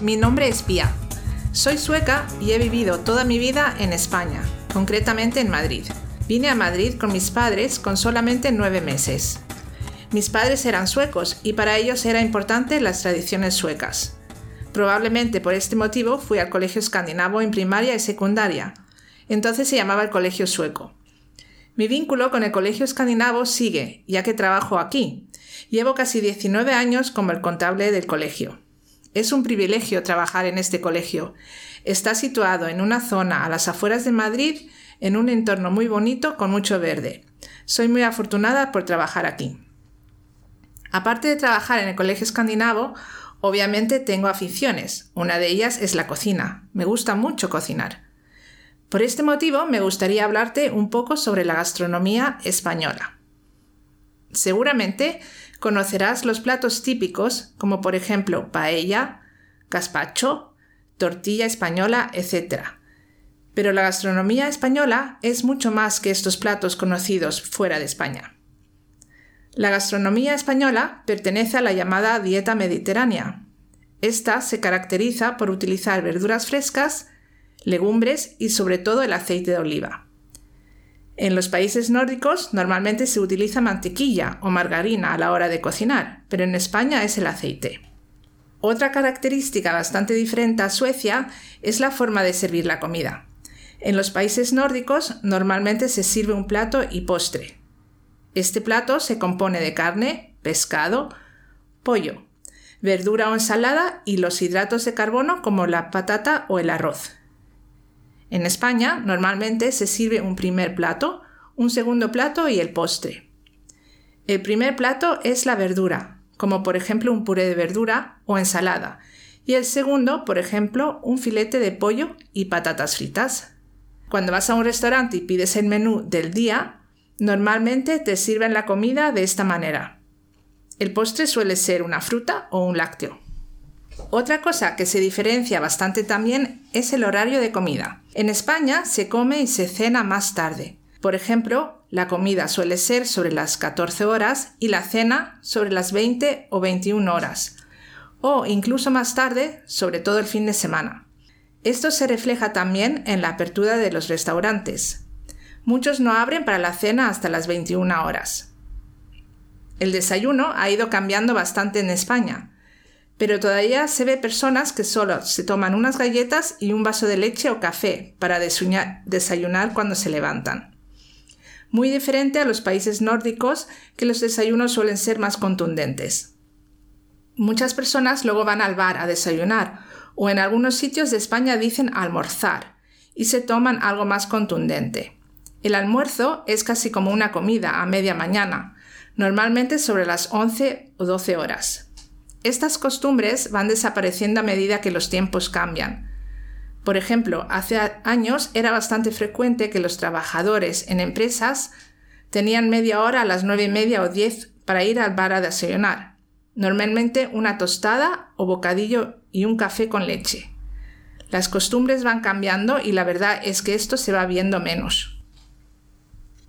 mi nombre es Pia. Soy sueca y he vivido toda mi vida en España, concretamente en Madrid. Vine a Madrid con mis padres con solamente nueve meses. Mis padres eran suecos y para ellos era importante las tradiciones suecas. Probablemente por este motivo fui al colegio escandinavo en primaria y secundaria. Entonces se llamaba el colegio sueco. Mi vínculo con el colegio escandinavo sigue, ya que trabajo aquí. Llevo casi 19 años como el contable del colegio. Es un privilegio trabajar en este colegio. Está situado en una zona a las afueras de Madrid, en un entorno muy bonito con mucho verde. Soy muy afortunada por trabajar aquí. Aparte de trabajar en el colegio escandinavo, obviamente tengo aficiones. Una de ellas es la cocina. Me gusta mucho cocinar. Por este motivo me gustaría hablarte un poco sobre la gastronomía española. Seguramente conocerás los platos típicos como por ejemplo paella, gazpacho, tortilla española, etc. Pero la gastronomía española es mucho más que estos platos conocidos fuera de España. La gastronomía española pertenece a la llamada dieta mediterránea. Esta se caracteriza por utilizar verduras frescas, legumbres y sobre todo el aceite de oliva. En los países nórdicos normalmente se utiliza mantequilla o margarina a la hora de cocinar, pero en España es el aceite. Otra característica bastante diferente a Suecia es la forma de servir la comida. En los países nórdicos normalmente se sirve un plato y postre, este plato se compone de carne, pescado, pollo, verdura o ensalada y los hidratos de carbono como la patata o el arroz. En España normalmente se sirve un primer plato, un segundo plato y el postre. El primer plato es la verdura, como por ejemplo un puré de verdura o ensalada, y el segundo, por ejemplo, un filete de pollo y patatas fritas. Cuando vas a un restaurante y pides el menú del día, Normalmente te sirven la comida de esta manera. El postre suele ser una fruta o un lácteo. Otra cosa que se diferencia bastante también es el horario de comida. En España se come y se cena más tarde. Por ejemplo, la comida suele ser sobre las 14 horas y la cena sobre las 20 o 21 horas. O incluso más tarde, sobre todo el fin de semana. Esto se refleja también en la apertura de los restaurantes. Muchos no abren para la cena hasta las 21 horas. El desayuno ha ido cambiando bastante en España, pero todavía se ve personas que solo se toman unas galletas y un vaso de leche o café para desayunar cuando se levantan. Muy diferente a los países nórdicos, que los desayunos suelen ser más contundentes. Muchas personas luego van al bar a desayunar, o en algunos sitios de España dicen almorzar, y se toman algo más contundente. El almuerzo es casi como una comida a media mañana, normalmente sobre las 11 o 12 horas. Estas costumbres van desapareciendo a medida que los tiempos cambian. Por ejemplo, hace años era bastante frecuente que los trabajadores en empresas tenían media hora a las nueve y media o 10 para ir al bar a desayunar. Normalmente una tostada o bocadillo y un café con leche. Las costumbres van cambiando y la verdad es que esto se va viendo menos.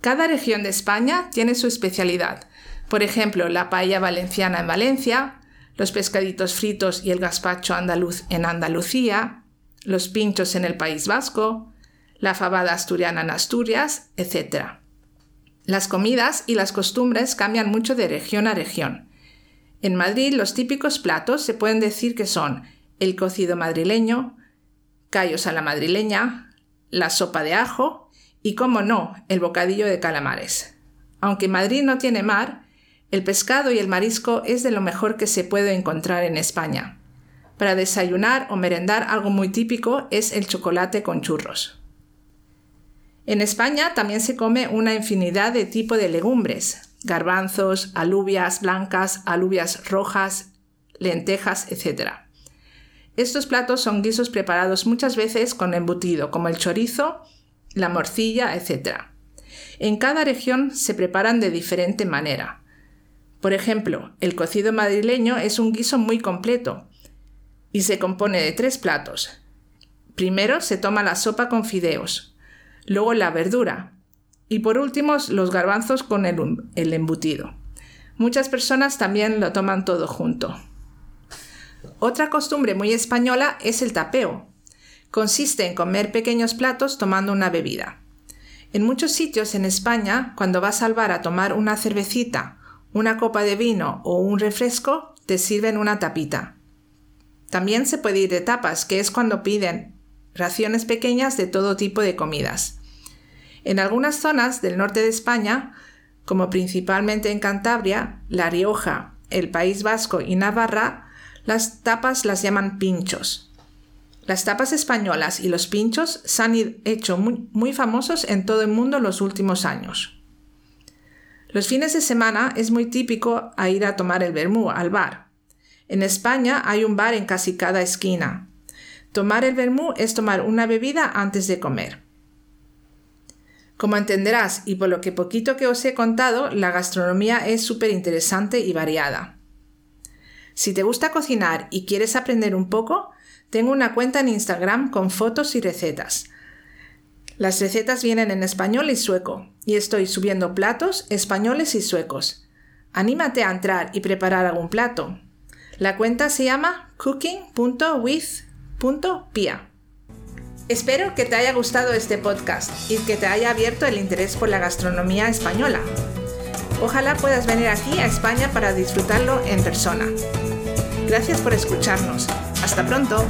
Cada región de España tiene su especialidad. Por ejemplo, la paella valenciana en Valencia, los pescaditos fritos y el gazpacho andaluz en Andalucía, los pinchos en el País Vasco, la fabada asturiana en Asturias, etc. Las comidas y las costumbres cambian mucho de región a región. En Madrid los típicos platos se pueden decir que son el cocido madrileño, callos a la madrileña, la sopa de ajo y, como no, el bocadillo de calamares. Aunque Madrid no tiene mar, el pescado y el marisco es de lo mejor que se puede encontrar en España. Para desayunar o merendar algo muy típico es el chocolate con churros. En España también se come una infinidad de tipos de legumbres, garbanzos, alubias blancas, alubias rojas, lentejas, etc. Estos platos son guisos preparados muchas veces con embutido, como el chorizo, la morcilla, etc. En cada región se preparan de diferente manera. Por ejemplo, el cocido madrileño es un guiso muy completo y se compone de tres platos. Primero se toma la sopa con fideos, luego la verdura y por último los garbanzos con el, embutido. Muchas personas también lo toman todo junto. Otra costumbre muy española es el tapeo. Consiste en comer pequeños platos tomando una bebida. En muchos sitios en España, cuando vas al bar a tomar una cervecita, una copa de vino o un refresco, te sirven una tapita. También se puede ir de tapas, que es cuando piden raciones pequeñas de todo tipo de comidas. En algunas zonas del norte de España, como principalmente en Cantabria, La Rioja, el País Vasco y Navarra, las tapas las llaman pinchos. Las tapas españolas y los pinchos se han hecho muy, famosos en todo el mundo en los últimos años. Los fines de semana es muy típico ir a tomar el vermú al bar. En España hay un bar en casi cada esquina. Tomar el vermú es tomar una bebida antes de comer. Como entenderás, y por lo que poquito que os he contado, la gastronomía es súper interesante y variada. Si te gusta cocinar y quieres aprender un poco, tengo una cuenta en Instagram con fotos y recetas. Las recetas vienen en español y sueco, y estoy subiendo platos españoles y suecos. Anímate a entrar y preparar algún plato. La cuenta se llama cooking.with.pia. Espero que te haya gustado este podcast y que te haya abierto el interés por la gastronomía española. Ojalá puedas venir aquí a España para disfrutarlo en persona. Gracias por escucharnos. Hasta pronto.